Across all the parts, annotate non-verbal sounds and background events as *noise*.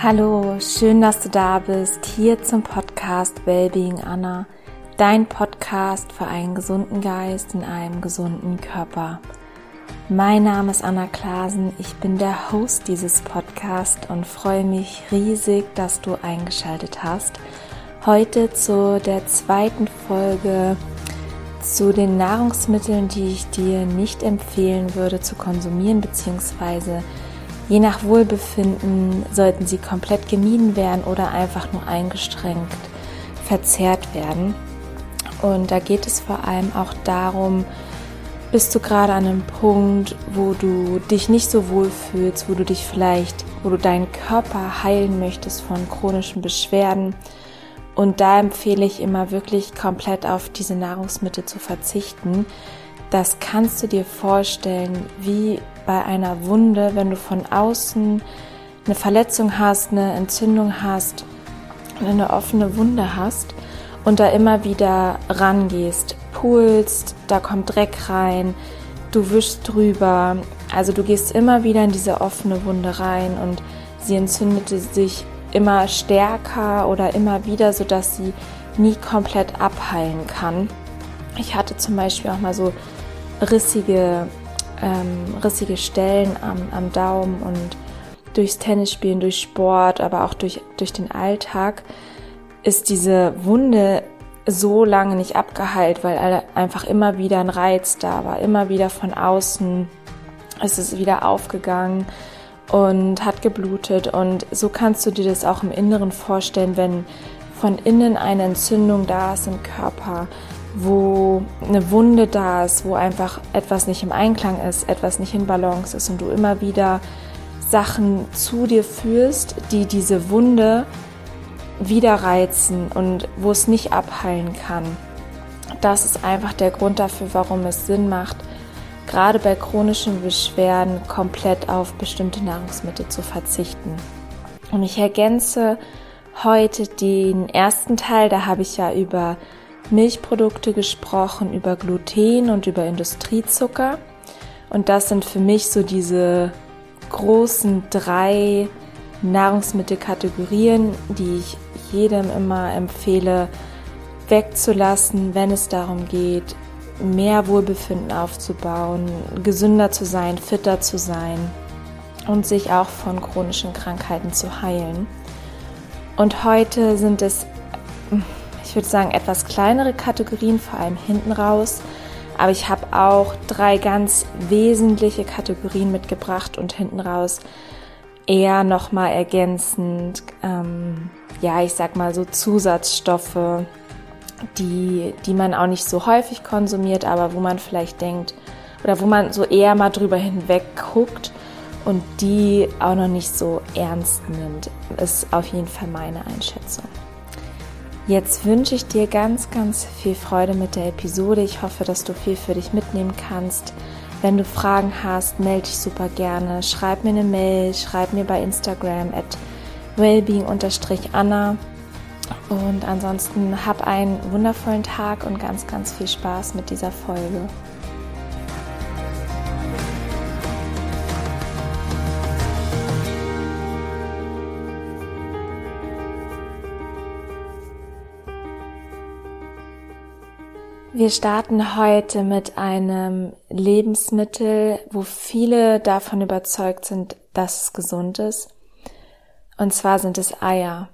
Hallo, schön, dass du da bist, hier zum Podcast Wellbeing Anna, dein Podcast für einen gesunden Geist in einem gesunden Körper. Mein Name ist Anna Klasen, ich bin der Host dieses Podcasts und freue mich riesig, dass du eingeschaltet hast. Heute zu der zweiten Folge zu den Nahrungsmitteln, die ich dir nicht empfehlen würde zu konsumieren, beziehungsweise Je nach Wohlbefinden sollten sie komplett gemieden werden oder einfach nur eingeschränkt verzehrt werden. Und da geht es vor allem auch darum, bist du gerade an einem Punkt, wo du dich nicht so wohl fühlst, wo du dich vielleicht, wo du deinen Körper heilen möchtest von chronischen Beschwerden. Und da empfehle ich immer wirklich komplett auf diese Nahrungsmittel zu verzichten. Das kannst du dir vorstellen, wie bei einer Wunde, wenn du von außen eine Verletzung hast, eine Entzündung hast, eine offene Wunde hast und da immer wieder rangehst, pulst, da kommt Dreck rein, du wischst drüber, also du gehst immer wieder in diese offene Wunde rein und sie entzündete sich immer stärker oder immer wieder, sodass sie nie komplett abheilen kann. Ich hatte zum Beispiel auch mal so rissige ähm, rissige Stellen am, am Daumen und durchs Tennisspielen, durch Sport, aber auch durch, durch den Alltag ist diese Wunde so lange nicht abgeheilt, weil einfach immer wieder ein Reiz da war, immer wieder von außen ist es wieder aufgegangen und hat geblutet. Und so kannst du dir das auch im Inneren vorstellen, wenn von innen eine Entzündung da ist im Körper, wo eine Wunde da ist, wo einfach etwas nicht im Einklang ist, etwas nicht in Balance ist und du immer wieder Sachen zu dir führst, die diese Wunde wieder reizen und wo es nicht abheilen kann. Das ist einfach der Grund dafür, warum es Sinn macht, gerade bei chronischen Beschwerden komplett auf bestimmte Nahrungsmittel zu verzichten. Und ich ergänze heute den ersten Teil, da habe ich ja über Milchprodukte gesprochen, über Gluten und über Industriezucker. Und das sind für mich so diese großen drei Nahrungsmittelkategorien, die ich jedem immer empfehle, wegzulassen, wenn es darum geht, mehr Wohlbefinden aufzubauen, gesünder zu sein, fitter zu sein und sich auch von chronischen Krankheiten zu heilen. Und heute sind es ich würde sagen, etwas kleinere Kategorien, vor allem hinten raus. Aber ich habe auch drei ganz wesentliche Kategorien mitgebracht und hinten raus eher nochmal ergänzend, ähm, ja, ich sag mal so Zusatzstoffe, die, die man auch nicht so häufig konsumiert, aber wo man vielleicht denkt, oder wo man so eher mal drüber hinweg guckt und die auch noch nicht so ernst nimmt, ist auf jeden Fall meine Einschätzung. Jetzt wünsche ich dir ganz, ganz viel Freude mit der Episode. Ich hoffe, dass du viel für dich mitnehmen kannst. Wenn du Fragen hast, melde dich super gerne. Schreib mir eine Mail, schreib mir bei Instagram at wellbeing-anna. Und ansonsten hab einen wundervollen Tag und ganz, ganz viel Spaß mit dieser Folge. Wir starten heute mit einem Lebensmittel, wo viele davon überzeugt sind, dass es gesund ist. Und zwar sind es Eier.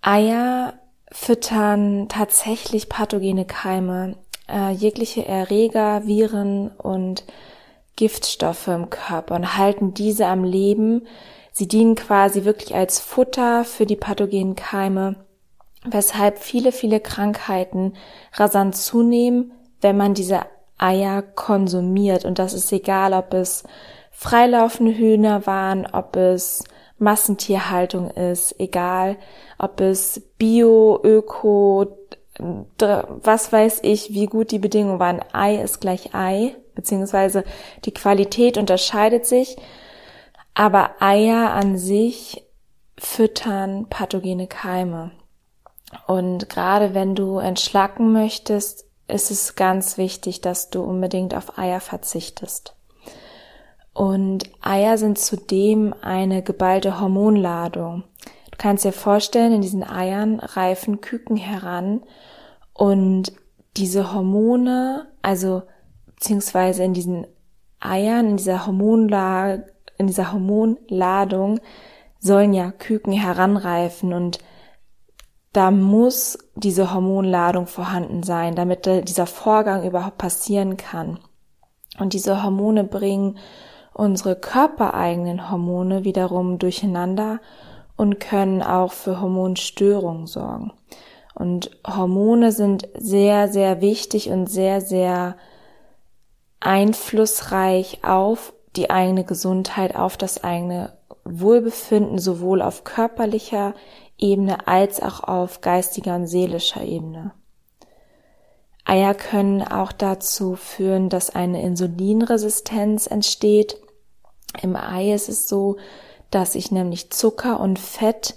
Eier füttern tatsächlich pathogene Keime, äh, jegliche Erreger, Viren und Giftstoffe im Körper und halten diese am Leben. Sie dienen quasi wirklich als Futter für die pathogenen Keime weshalb viele, viele Krankheiten rasant zunehmen, wenn man diese Eier konsumiert. Und das ist egal, ob es freilaufende Hühner waren, ob es Massentierhaltung ist, egal, ob es Bio, Öko, was weiß ich, wie gut die Bedingungen waren. Ei ist gleich Ei, beziehungsweise die Qualität unterscheidet sich. Aber Eier an sich füttern pathogene Keime. Und gerade wenn du entschlacken möchtest, ist es ganz wichtig, dass du unbedingt auf Eier verzichtest. Und Eier sind zudem eine geballte Hormonladung. Du kannst dir vorstellen, in diesen Eiern reifen Küken heran und diese Hormone, also beziehungsweise in diesen Eiern, in dieser Hormonla in dieser Hormonladung sollen ja Küken heranreifen und da muss diese Hormonladung vorhanden sein, damit dieser Vorgang überhaupt passieren kann. Und diese Hormone bringen unsere körpereigenen Hormone wiederum durcheinander und können auch für Hormonstörungen sorgen. Und Hormone sind sehr, sehr wichtig und sehr, sehr einflussreich auf die eigene Gesundheit, auf das eigene Wohlbefinden, sowohl auf körperlicher Ebene als auch auf geistiger und seelischer Ebene. Eier können auch dazu führen, dass eine Insulinresistenz entsteht. Im Ei ist es so, dass sich nämlich Zucker und Fett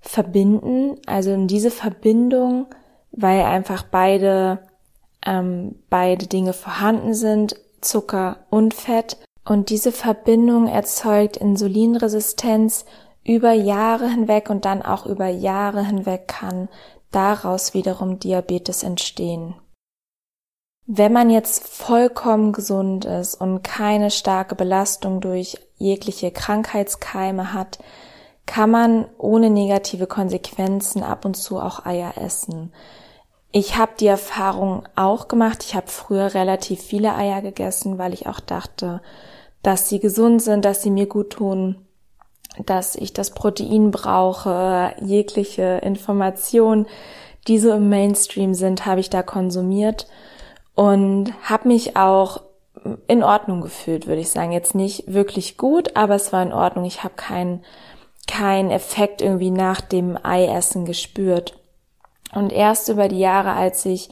verbinden. Also in diese Verbindung, weil einfach beide, ähm, beide Dinge vorhanden sind, Zucker und Fett. Und diese Verbindung erzeugt Insulinresistenz über Jahre hinweg und dann auch über Jahre hinweg kann daraus wiederum Diabetes entstehen. Wenn man jetzt vollkommen gesund ist und keine starke Belastung durch jegliche Krankheitskeime hat, kann man ohne negative Konsequenzen ab und zu auch Eier essen. Ich habe die Erfahrung auch gemacht. Ich habe früher relativ viele Eier gegessen, weil ich auch dachte, dass sie gesund sind, dass sie mir gut tun, dass ich das Protein brauche, jegliche Information, die so im Mainstream sind, habe ich da konsumiert und habe mich auch in Ordnung gefühlt, würde ich sagen. Jetzt nicht wirklich gut, aber es war in Ordnung. Ich habe keinen keinen Effekt irgendwie nach dem Eiessen gespürt. Und erst über die Jahre, als ich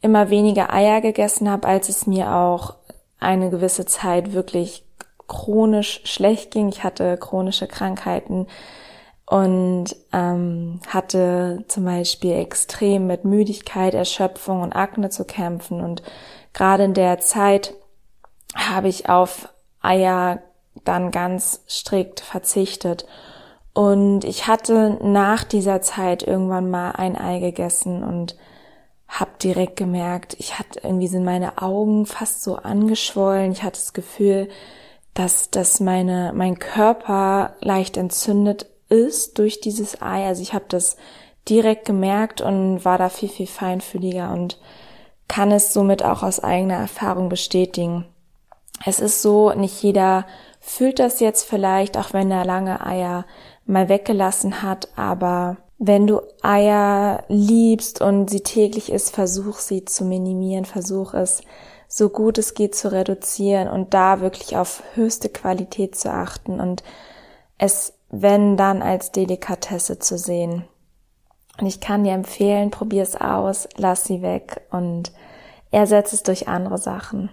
immer weniger Eier gegessen habe, als es mir auch eine gewisse Zeit wirklich chronisch schlecht ging. Ich hatte chronische Krankheiten und ähm, hatte zum Beispiel extrem mit Müdigkeit, Erschöpfung und Akne zu kämpfen. Und gerade in der Zeit habe ich auf Eier dann ganz strikt verzichtet. Und ich hatte nach dieser Zeit irgendwann mal ein Ei gegessen und habe direkt gemerkt, ich hatte irgendwie sind meine Augen fast so angeschwollen. Ich hatte das Gefühl, dass, dass meine, mein Körper leicht entzündet ist durch dieses Ei. Also ich habe das direkt gemerkt und war da viel, viel feinfühliger und kann es somit auch aus eigener Erfahrung bestätigen. Es ist so, nicht jeder fühlt das jetzt vielleicht, auch wenn er lange Eier mal weggelassen hat, aber wenn du Eier liebst und sie täglich isst, versuch sie zu minimieren, versuch es so gut es geht zu reduzieren und da wirklich auf höchste Qualität zu achten und es, wenn dann als Delikatesse zu sehen. Und ich kann dir empfehlen, probier es aus, lass sie weg und ersetze es durch andere Sachen.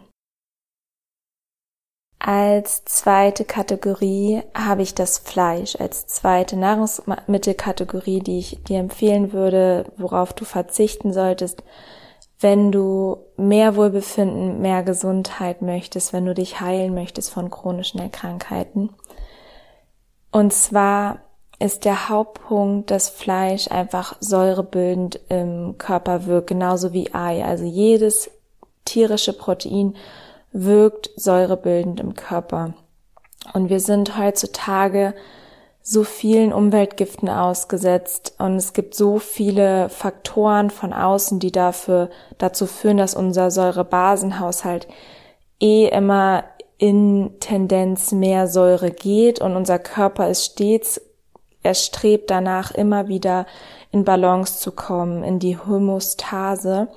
Als zweite Kategorie habe ich das Fleisch als zweite Nahrungsmittelkategorie, die ich dir empfehlen würde, worauf du verzichten solltest, wenn du mehr Wohlbefinden, mehr Gesundheit möchtest, wenn du dich heilen möchtest von chronischen Erkrankheiten. Und zwar ist der Hauptpunkt, dass Fleisch einfach säurebildend im Körper wirkt, genauso wie Ei. Also jedes tierische Protein wirkt säurebildend im Körper. Und wir sind heutzutage so vielen Umweltgiften ausgesetzt. Und es gibt so viele Faktoren von außen, die dafür dazu führen, dass unser Säurebasenhaushalt eh immer in Tendenz mehr Säure geht. Und unser Körper ist stets er strebt danach immer wieder in Balance zu kommen, in die Homostase.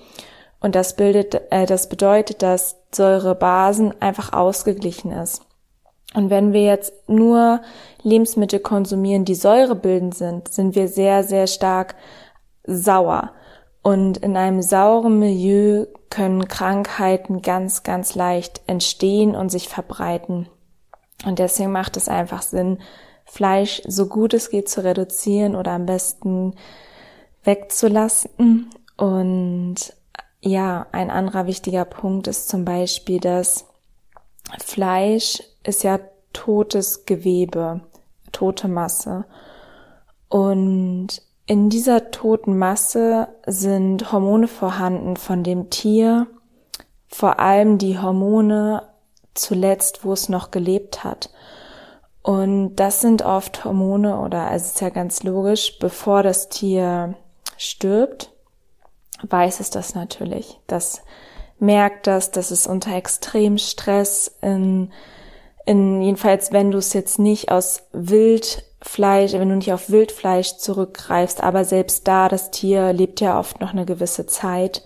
Und das bildet äh, das bedeutet, dass Säurebasen einfach ausgeglichen ist. Und wenn wir jetzt nur Lebensmittel konsumieren, die säurebildend sind, sind wir sehr, sehr stark sauer. Und in einem sauren Milieu können Krankheiten ganz, ganz leicht entstehen und sich verbreiten. Und deswegen macht es einfach Sinn, Fleisch so gut es geht zu reduzieren oder am besten wegzulassen. Und ja, ein anderer wichtiger Punkt ist zum Beispiel, dass Fleisch ist ja totes Gewebe, tote Masse. Und in dieser toten Masse sind Hormone vorhanden von dem Tier, vor allem die Hormone zuletzt, wo es noch gelebt hat. Und das sind oft Hormone oder also es ist ja ganz logisch, bevor das Tier stirbt, weiß es das natürlich. Das merkt das, dass es unter extrem Stress in, in jedenfalls wenn du es jetzt nicht aus Wildfleisch, wenn du nicht auf Wildfleisch zurückgreifst, aber selbst da, das Tier lebt ja oft noch eine gewisse Zeit.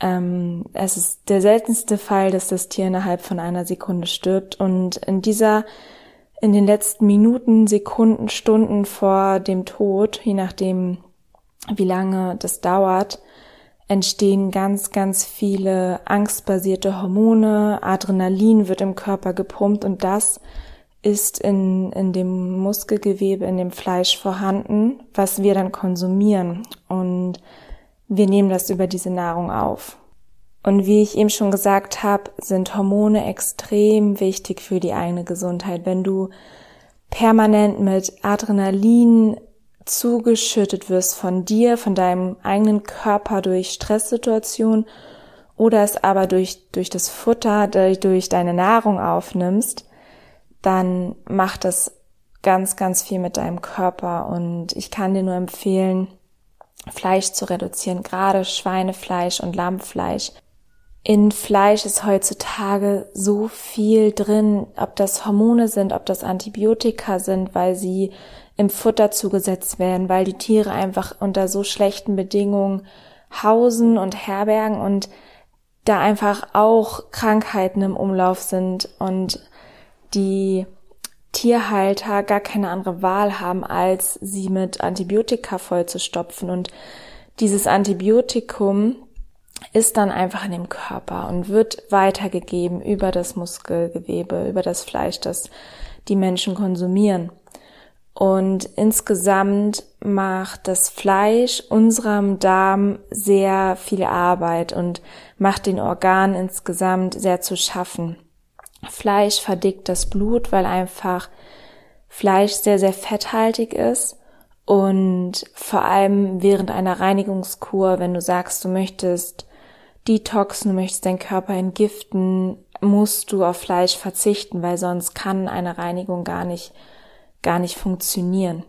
Ähm, es ist der seltenste Fall, dass das Tier innerhalb von einer Sekunde stirbt und in dieser in den letzten Minuten, Sekunden, Stunden vor dem Tod, je nachdem, wie lange das dauert, entstehen ganz, ganz viele angstbasierte Hormone, Adrenalin wird im Körper gepumpt und das ist in, in dem Muskelgewebe, in dem Fleisch vorhanden, was wir dann konsumieren und wir nehmen das über diese Nahrung auf. Und wie ich eben schon gesagt habe, sind Hormone extrem wichtig für die eigene Gesundheit. Wenn du permanent mit Adrenalin zugeschüttet wirst von dir, von deinem eigenen Körper durch Stresssituationen oder es aber durch, durch das Futter, durch deine Nahrung aufnimmst, dann macht das ganz, ganz viel mit deinem Körper. Und ich kann dir nur empfehlen, Fleisch zu reduzieren, gerade Schweinefleisch und Lammfleisch in Fleisch ist heutzutage so viel drin, ob das Hormone sind, ob das Antibiotika sind, weil sie im Futter zugesetzt werden, weil die Tiere einfach unter so schlechten Bedingungen hausen und herbergen und da einfach auch Krankheiten im Umlauf sind und die Tierhalter gar keine andere Wahl haben, als sie mit Antibiotika vollzustopfen. Und dieses Antibiotikum ist dann einfach in dem Körper und wird weitergegeben über das Muskelgewebe, über das Fleisch, das die Menschen konsumieren. Und insgesamt macht das Fleisch unserem Darm sehr viel Arbeit und macht den Organen insgesamt sehr zu schaffen. Fleisch verdickt das Blut, weil einfach Fleisch sehr, sehr fetthaltig ist und vor allem während einer Reinigungskur, wenn du sagst, du möchtest detoxen, du möchtest deinen Körper entgiften, musst du auf Fleisch verzichten, weil sonst kann eine Reinigung gar nicht, gar nicht funktionieren.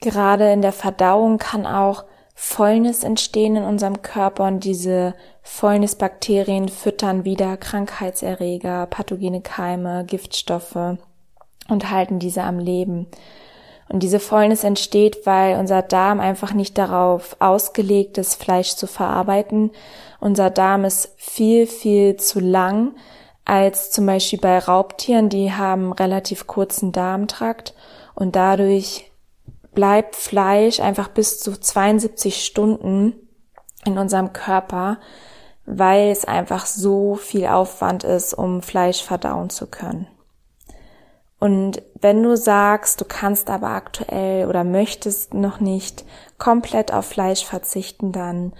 Gerade in der Verdauung kann auch Fäulnis entstehen in unserem Körper und diese Fäulnisbakterien füttern wieder Krankheitserreger, pathogene Keime, Giftstoffe und halten diese am Leben. Und diese Fäulnis entsteht, weil unser Darm einfach nicht darauf ausgelegt ist, Fleisch zu verarbeiten. Unser Darm ist viel, viel zu lang als zum Beispiel bei Raubtieren, die haben relativ kurzen Darmtrakt und dadurch bleibt Fleisch einfach bis zu 72 Stunden in unserem Körper, weil es einfach so viel Aufwand ist, um Fleisch verdauen zu können. Und wenn du sagst, du kannst aber aktuell oder möchtest noch nicht komplett auf Fleisch verzichten, dann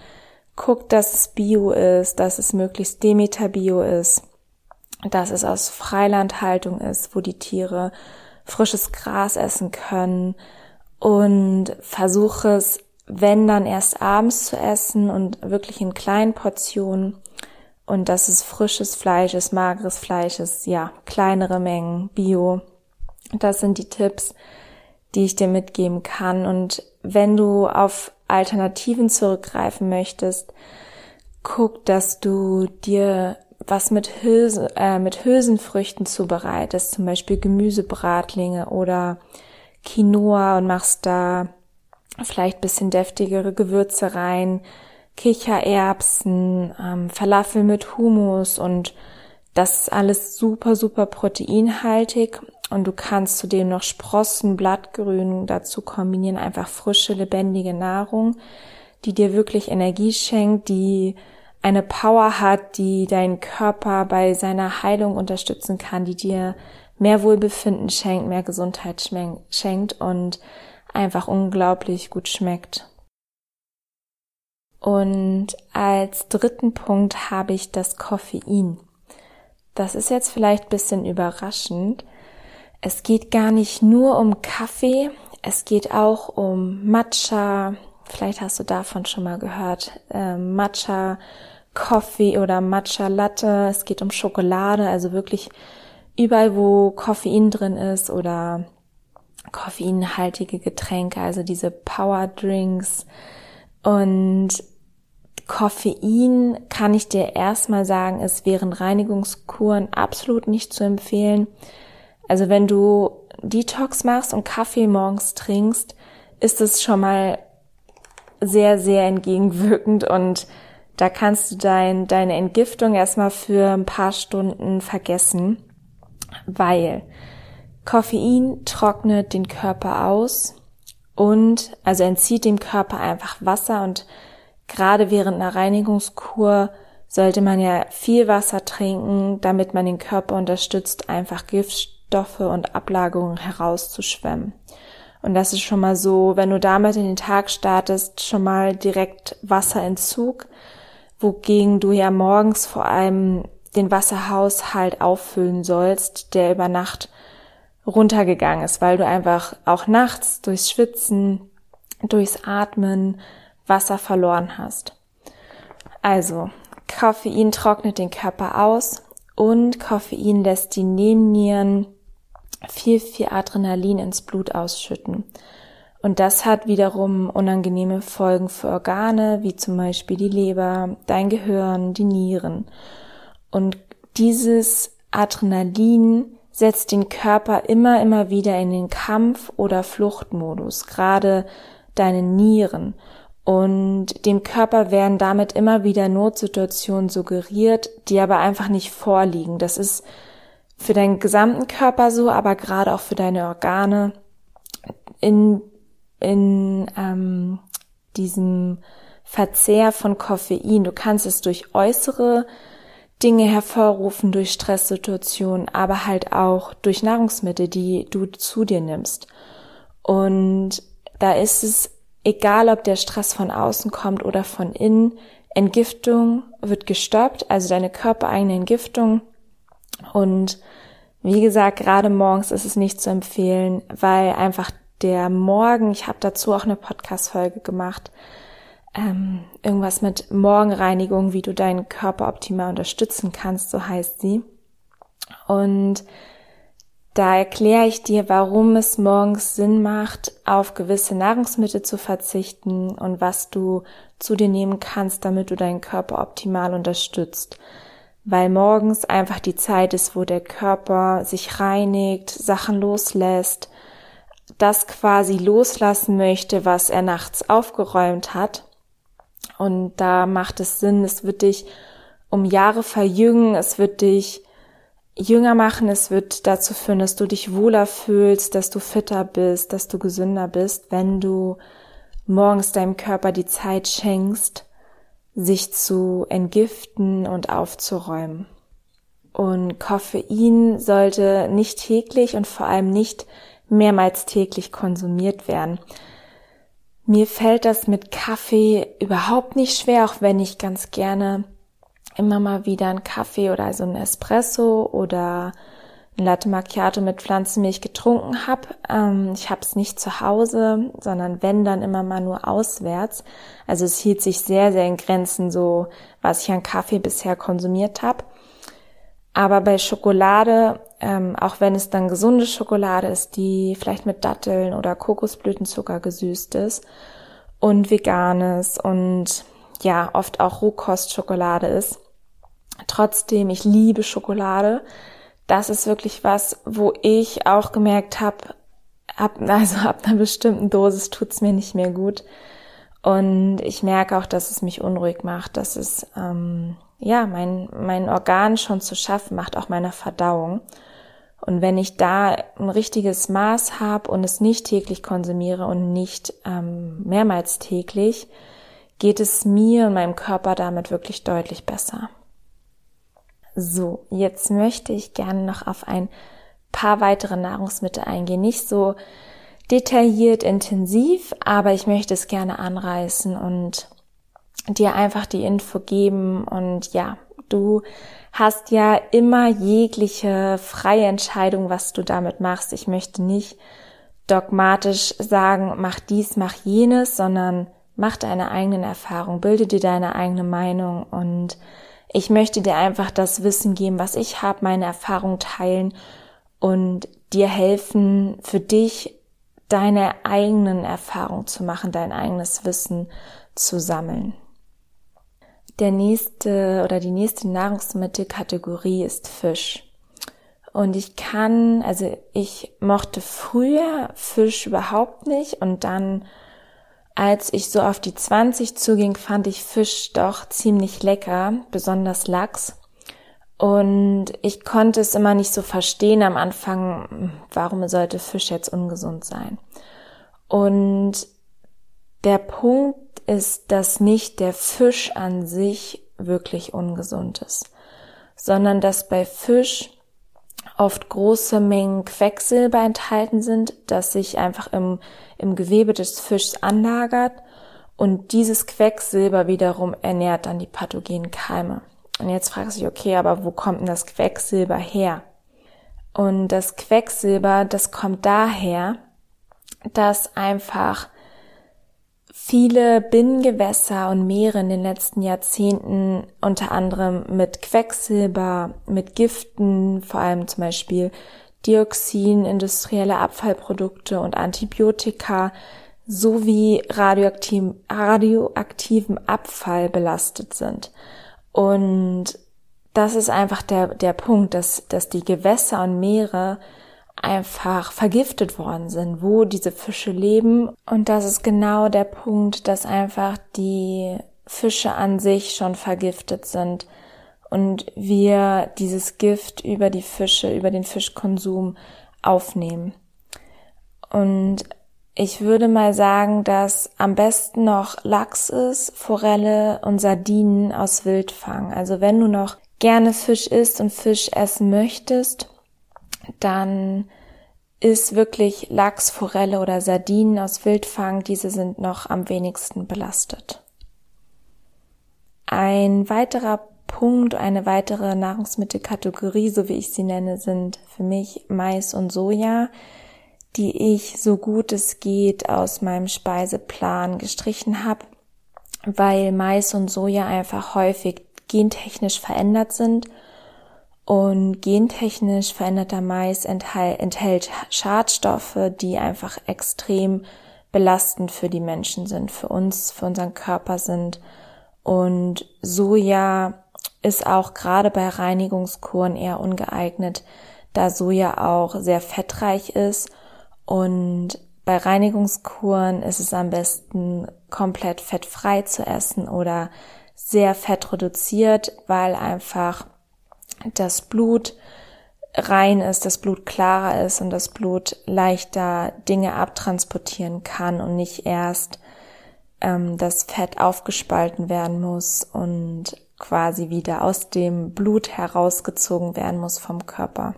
guck, dass es Bio ist, dass es möglichst Demeter Bio ist, dass es aus Freilandhaltung ist, wo die Tiere frisches Gras essen können und versuche es, wenn dann erst abends zu essen und wirklich in kleinen Portionen und dass es frisches Fleisch ist, mageres Fleisch ist, ja, kleinere Mengen, Bio. Das sind die Tipps, die ich dir mitgeben kann. Und wenn du auf Alternativen zurückgreifen möchtest, guck, dass du dir was mit, Hülse, äh, mit Hülsenfrüchten zubereitest, zum Beispiel Gemüsebratlinge oder Quinoa und machst da vielleicht bisschen deftigere Gewürze rein, Kichererbsen, ähm, Falafel mit Humus und das ist alles super, super proteinhaltig und du kannst zudem noch Sprossen, Blattgrün dazu kombinieren, einfach frische, lebendige Nahrung, die dir wirklich Energie schenkt, die eine Power hat, die deinen Körper bei seiner Heilung unterstützen kann, die dir mehr Wohlbefinden schenkt, mehr Gesundheit schenkt und einfach unglaublich gut schmeckt. Und als dritten Punkt habe ich das Koffein. das ist jetzt vielleicht ein bisschen überraschend. Es geht gar nicht nur um Kaffee, es geht auch um Matcha. Vielleicht hast du davon schon mal gehört. Äh, Matcha Coffee oder Matcha Latte. Es geht um Schokolade, also wirklich überall, wo Koffein drin ist oder koffeinhaltige Getränke, also diese Power Drinks. Und Koffein kann ich dir erstmal sagen, ist während Reinigungskuren absolut nicht zu empfehlen. Also wenn du Detox machst und Kaffee morgens trinkst, ist es schon mal sehr, sehr entgegenwirkend und da kannst du dein, deine Entgiftung erstmal für ein paar Stunden vergessen, weil Koffein trocknet den Körper aus und also entzieht dem Körper einfach Wasser und gerade während einer Reinigungskur sollte man ja viel Wasser trinken, damit man den Körper unterstützt, einfach Giftstoffe und Ablagerungen herauszuschwemmen. Und das ist schon mal so, wenn du damit in den Tag startest, schon mal direkt Wasserentzug, wogegen du ja morgens vor allem den Wasserhaushalt auffüllen sollst, der über Nacht runtergegangen ist, weil du einfach auch nachts durchs Schwitzen, durchs Atmen Wasser verloren hast. Also, Koffein trocknet den Körper aus und Koffein lässt die Nebennieren viel, viel Adrenalin ins Blut ausschütten. Und das hat wiederum unangenehme Folgen für Organe, wie zum Beispiel die Leber, dein Gehirn, die Nieren. Und dieses Adrenalin setzt den Körper immer, immer wieder in den Kampf- oder Fluchtmodus, gerade deine Nieren. Und dem Körper werden damit immer wieder Notsituationen suggeriert, die aber einfach nicht vorliegen. Das ist für deinen gesamten Körper so, aber gerade auch für deine Organe in, in ähm, diesem Verzehr von Koffein. Du kannst es durch äußere Dinge hervorrufen durch Stresssituationen, aber halt auch durch Nahrungsmittel, die du zu dir nimmst. Und da ist es egal, ob der Stress von außen kommt oder von innen, Entgiftung wird gestoppt, also deine körpereigene Entgiftung. Und wie gesagt, gerade morgens ist es nicht zu empfehlen, weil einfach der Morgen, ich habe dazu auch eine Podcast-Folge gemacht, ähm, irgendwas mit Morgenreinigung, wie du deinen Körper optimal unterstützen kannst, so heißt sie. Und da erkläre ich dir, warum es morgens Sinn macht, auf gewisse Nahrungsmittel zu verzichten und was du zu dir nehmen kannst, damit du deinen Körper optimal unterstützt. Weil morgens einfach die Zeit ist, wo der Körper sich reinigt, Sachen loslässt, das quasi loslassen möchte, was er nachts aufgeräumt hat. Und da macht es Sinn, es wird dich um Jahre verjüngen, es wird dich jünger machen, es wird dazu führen, dass du dich wohler fühlst, dass du fitter bist, dass du gesünder bist, wenn du morgens deinem Körper die Zeit schenkst, sich zu entgiften und aufzuräumen. Und Koffein sollte nicht täglich und vor allem nicht mehrmals täglich konsumiert werden. Mir fällt das mit Kaffee überhaupt nicht schwer, auch wenn ich ganz gerne immer mal wieder einen Kaffee oder so einen Espresso oder Latte Macchiato mit Pflanzenmilch getrunken habe. Ähm, ich habe es nicht zu Hause, sondern wenn dann immer mal nur auswärts. Also es hielt sich sehr, sehr in Grenzen so, was ich an Kaffee bisher konsumiert habe. Aber bei Schokolade, ähm, auch wenn es dann gesunde Schokolade ist, die vielleicht mit Datteln oder Kokosblütenzucker gesüßt ist und veganes und ja, oft auch Rohkostschokolade ist. Trotzdem, ich liebe Schokolade. Das ist wirklich was, wo ich auch gemerkt habe, ab, *laughs* also ab einer bestimmten Dosis tut's mir nicht mehr gut. Und ich merke auch, dass es mich unruhig macht, dass es ähm, ja, mein, mein Organ schon zu schaffen macht, auch meiner Verdauung. Und wenn ich da ein richtiges Maß habe und es nicht täglich konsumiere und nicht ähm, mehrmals täglich, geht es mir und meinem Körper damit wirklich deutlich besser. So, jetzt möchte ich gerne noch auf ein paar weitere Nahrungsmittel eingehen. Nicht so detailliert, intensiv, aber ich möchte es gerne anreißen und dir einfach die Info geben und ja, Du hast ja immer jegliche freie Entscheidung, was du damit machst. Ich möchte nicht dogmatisch sagen, mach dies, mach jenes, sondern mach deine eigenen Erfahrungen, bilde dir deine eigene Meinung und ich möchte dir einfach das Wissen geben, was ich habe, meine Erfahrung teilen und dir helfen, für dich deine eigenen Erfahrungen zu machen, dein eigenes Wissen zu sammeln. Der nächste oder die nächste Nahrungsmittelkategorie ist Fisch. Und ich kann, also ich mochte früher Fisch überhaupt nicht und dann, als ich so auf die 20 zuging, fand ich Fisch doch ziemlich lecker, besonders Lachs. Und ich konnte es immer nicht so verstehen am Anfang, warum sollte Fisch jetzt ungesund sein. Und der Punkt ist, dass nicht der Fisch an sich wirklich ungesund ist, sondern dass bei Fisch oft große Mengen Quecksilber enthalten sind, das sich einfach im, im Gewebe des Fischs anlagert und dieses Quecksilber wiederum ernährt dann die pathogenen Keime. Und jetzt fragst du dich, okay, aber wo kommt denn das Quecksilber her? Und das Quecksilber, das kommt daher, dass einfach viele Binnengewässer und Meere in den letzten Jahrzehnten unter anderem mit Quecksilber, mit Giften, vor allem zum Beispiel Dioxin, industrielle Abfallprodukte und Antibiotika sowie radioaktiv, radioaktiven Abfall belastet sind. Und das ist einfach der, der Punkt, dass, dass die Gewässer und Meere einfach vergiftet worden sind, wo diese Fische leben. Und das ist genau der Punkt, dass einfach die Fische an sich schon vergiftet sind und wir dieses Gift über die Fische, über den Fischkonsum aufnehmen. Und ich würde mal sagen, dass am besten noch Lachs ist, Forelle und Sardinen aus Wildfang. Also wenn du noch gerne Fisch isst und Fisch essen möchtest, dann ist wirklich Lachs, Forelle oder Sardinen aus Wildfang. Diese sind noch am wenigsten belastet. Ein weiterer Punkt, eine weitere Nahrungsmittelkategorie, so wie ich sie nenne, sind für mich Mais und Soja die ich so gut es geht aus meinem Speiseplan gestrichen habe, weil Mais und Soja einfach häufig gentechnisch verändert sind und gentechnisch veränderter Mais enthält Schadstoffe, die einfach extrem belastend für die Menschen sind, für uns, für unseren Körper sind. Und Soja ist auch gerade bei Reinigungskuren eher ungeeignet, da Soja auch sehr fettreich ist und bei Reinigungskuren ist es am besten komplett fettfrei zu essen oder sehr fettreduziert, weil einfach das Blut rein ist, das Blut klarer ist und das Blut leichter Dinge abtransportieren kann und nicht erst ähm, das Fett aufgespalten werden muss und quasi wieder aus dem Blut herausgezogen werden muss vom Körper.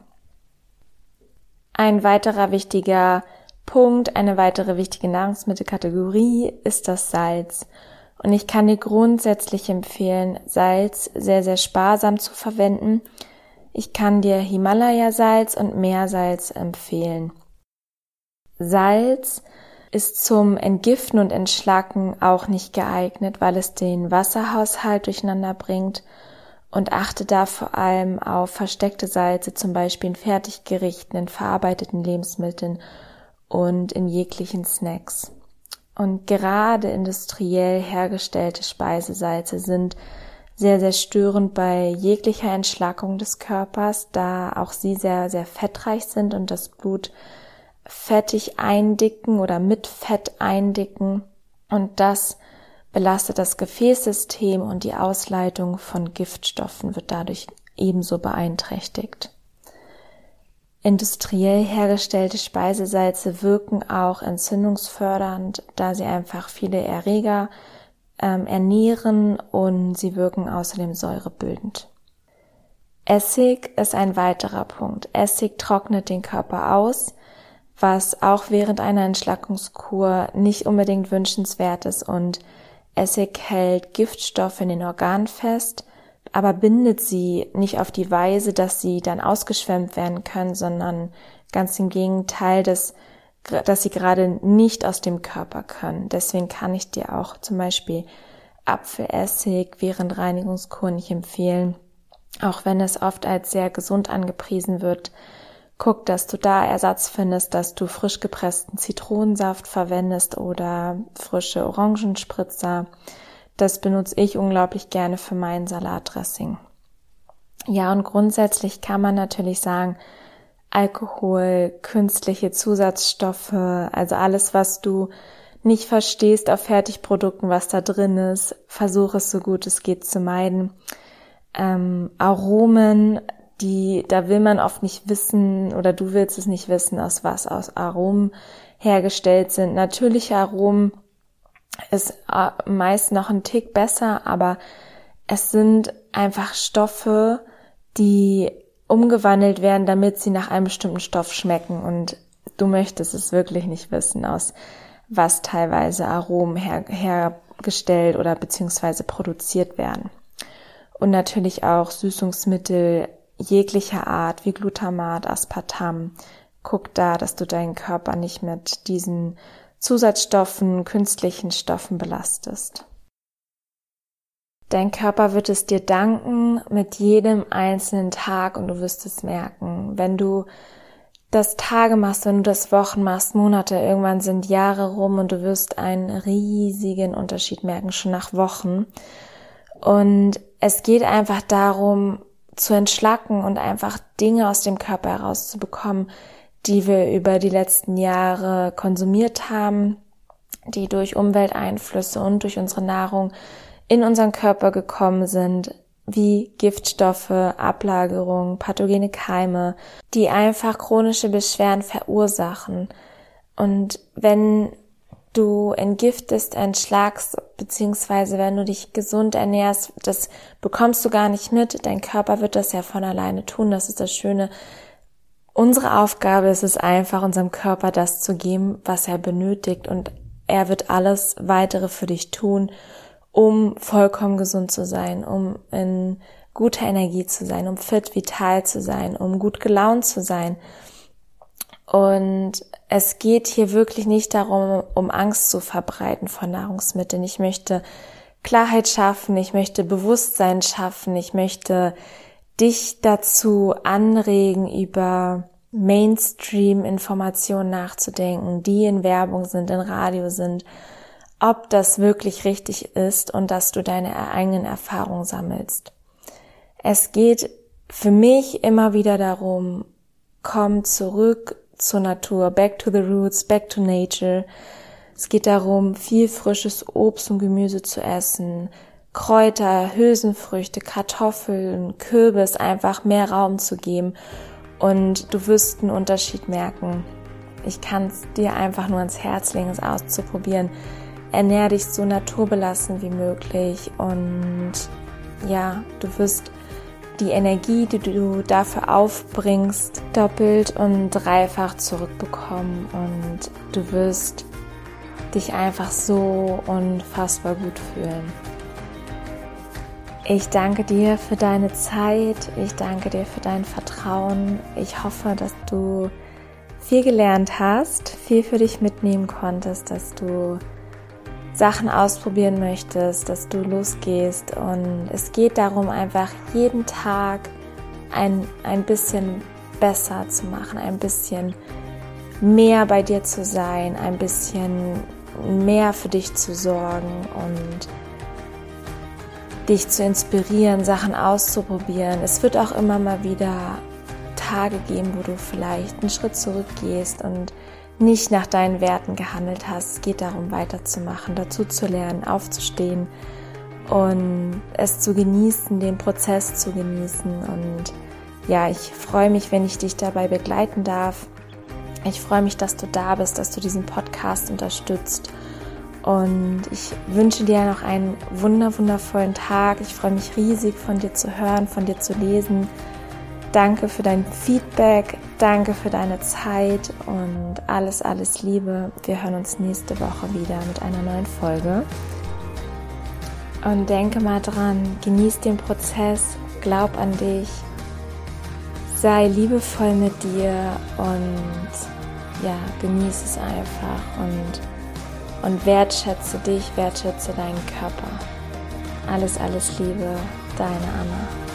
Ein weiterer wichtiger Punkt, eine weitere wichtige Nahrungsmittelkategorie ist das Salz. Und ich kann dir grundsätzlich empfehlen, Salz sehr, sehr sparsam zu verwenden. Ich kann dir Himalaya-Salz und Meersalz empfehlen. Salz ist zum Entgiften und Entschlacken auch nicht geeignet, weil es den Wasserhaushalt durcheinander bringt und achte da vor allem auf versteckte Salze, zum Beispiel in Fertiggerichten, in verarbeiteten Lebensmitteln und in jeglichen Snacks. Und gerade industriell hergestellte Speisesalze sind sehr, sehr störend bei jeglicher Entschlackung des Körpers, da auch sie sehr, sehr fettreich sind und das Blut fettig eindicken oder mit Fett eindicken. Und das belastet das Gefäßsystem und die Ausleitung von Giftstoffen wird dadurch ebenso beeinträchtigt. Industriell hergestellte Speisesalze wirken auch entzündungsfördernd, da sie einfach viele Erreger ähm, ernähren und sie wirken außerdem säurebildend. Essig ist ein weiterer Punkt. Essig trocknet den Körper aus, was auch während einer Entschlackungskur nicht unbedingt wünschenswert ist und Essig hält Giftstoffe in den Organen fest, aber bindet sie nicht auf die Weise, dass sie dann ausgeschwemmt werden können, sondern ganz im Gegenteil, dass, dass sie gerade nicht aus dem Körper können. Deswegen kann ich dir auch zum Beispiel Apfelessig während Reinigungskur nicht empfehlen, auch wenn es oft als sehr gesund angepriesen wird. Guck, dass du da Ersatz findest, dass du frisch gepressten Zitronensaft verwendest oder frische Orangenspritzer das benutze ich unglaublich gerne für mein Salatdressing. Ja, und grundsätzlich kann man natürlich sagen, Alkohol, künstliche Zusatzstoffe, also alles, was du nicht verstehst auf Fertigprodukten, was da drin ist, versuche es so gut es geht zu meiden. Ähm, Aromen, die, da will man oft nicht wissen oder du willst es nicht wissen, aus was aus Aromen hergestellt sind. Natürliche Aromen ist äh, meist noch ein Tick besser, aber es sind einfach Stoffe, die umgewandelt werden, damit sie nach einem bestimmten Stoff schmecken und du möchtest es wirklich nicht wissen, aus was teilweise Aromen her hergestellt oder beziehungsweise produziert werden. Und natürlich auch Süßungsmittel jeglicher Art wie Glutamat, Aspartam. Guck da, dass du deinen Körper nicht mit diesen Zusatzstoffen, künstlichen Stoffen belastest. Dein Körper wird es dir danken mit jedem einzelnen Tag und du wirst es merken. Wenn du das Tage machst, wenn du das Wochen machst, Monate, irgendwann sind Jahre rum und du wirst einen riesigen Unterschied merken, schon nach Wochen. Und es geht einfach darum, zu entschlacken und einfach Dinge aus dem Körper herauszubekommen, die wir über die letzten Jahre konsumiert haben, die durch Umwelteinflüsse und durch unsere Nahrung in unseren Körper gekommen sind, wie Giftstoffe, Ablagerung, pathogene Keime, die einfach chronische Beschwerden verursachen. Und wenn du entgiftest, entschlagst, beziehungsweise wenn du dich gesund ernährst, das bekommst du gar nicht mit. Dein Körper wird das ja von alleine tun. Das ist das Schöne Unsere Aufgabe ist es einfach, unserem Körper das zu geben, was er benötigt und er wird alles weitere für dich tun, um vollkommen gesund zu sein, um in guter Energie zu sein, um fit, vital zu sein, um gut gelaunt zu sein. Und es geht hier wirklich nicht darum, um Angst zu verbreiten von Nahrungsmitteln. Ich möchte Klarheit schaffen, ich möchte Bewusstsein schaffen, ich möchte dich dazu anregen, über Mainstream-Informationen nachzudenken, die in Werbung sind, in Radio sind, ob das wirklich richtig ist und dass du deine eigenen Erfahrungen sammelst. Es geht für mich immer wieder darum, komm zurück zur Natur, back to the roots, back to nature. Es geht darum, viel frisches Obst und Gemüse zu essen, Kräuter, Hülsenfrüchte, Kartoffeln, Kürbis einfach mehr Raum zu geben und du wirst einen Unterschied merken. Ich kann es dir einfach nur ans Herz legen, es auszuprobieren. Ernähr dich so naturbelassen wie möglich und ja, du wirst die Energie, die du dafür aufbringst, doppelt und dreifach zurückbekommen und du wirst dich einfach so unfassbar gut fühlen. Ich danke dir für deine Zeit. Ich danke dir für dein Vertrauen. Ich hoffe, dass du viel gelernt hast, viel für dich mitnehmen konntest, dass du Sachen ausprobieren möchtest, dass du losgehst. Und es geht darum, einfach jeden Tag ein, ein bisschen besser zu machen, ein bisschen mehr bei dir zu sein, ein bisschen mehr für dich zu sorgen und dich zu inspirieren, Sachen auszuprobieren. Es wird auch immer mal wieder Tage geben, wo du vielleicht einen Schritt zurückgehst und nicht nach deinen Werten gehandelt hast. Es geht darum, weiterzumachen, dazu zu lernen, aufzustehen und es zu genießen, den Prozess zu genießen. Und ja, ich freue mich, wenn ich dich dabei begleiten darf. Ich freue mich, dass du da bist, dass du diesen Podcast unterstützt und ich wünsche dir noch einen wunder, wundervollen Tag. Ich freue mich riesig von dir zu hören, von dir zu lesen. Danke für dein Feedback, danke für deine Zeit und alles, alles Liebe. Wir hören uns nächste Woche wieder mit einer neuen Folge. Und denke mal dran, genieß den Prozess, glaub an dich, sei liebevoll mit dir und ja, genieße es einfach und, und wertschätze dich, wertschätze deinen Körper. Alles, alles Liebe, deine Anna.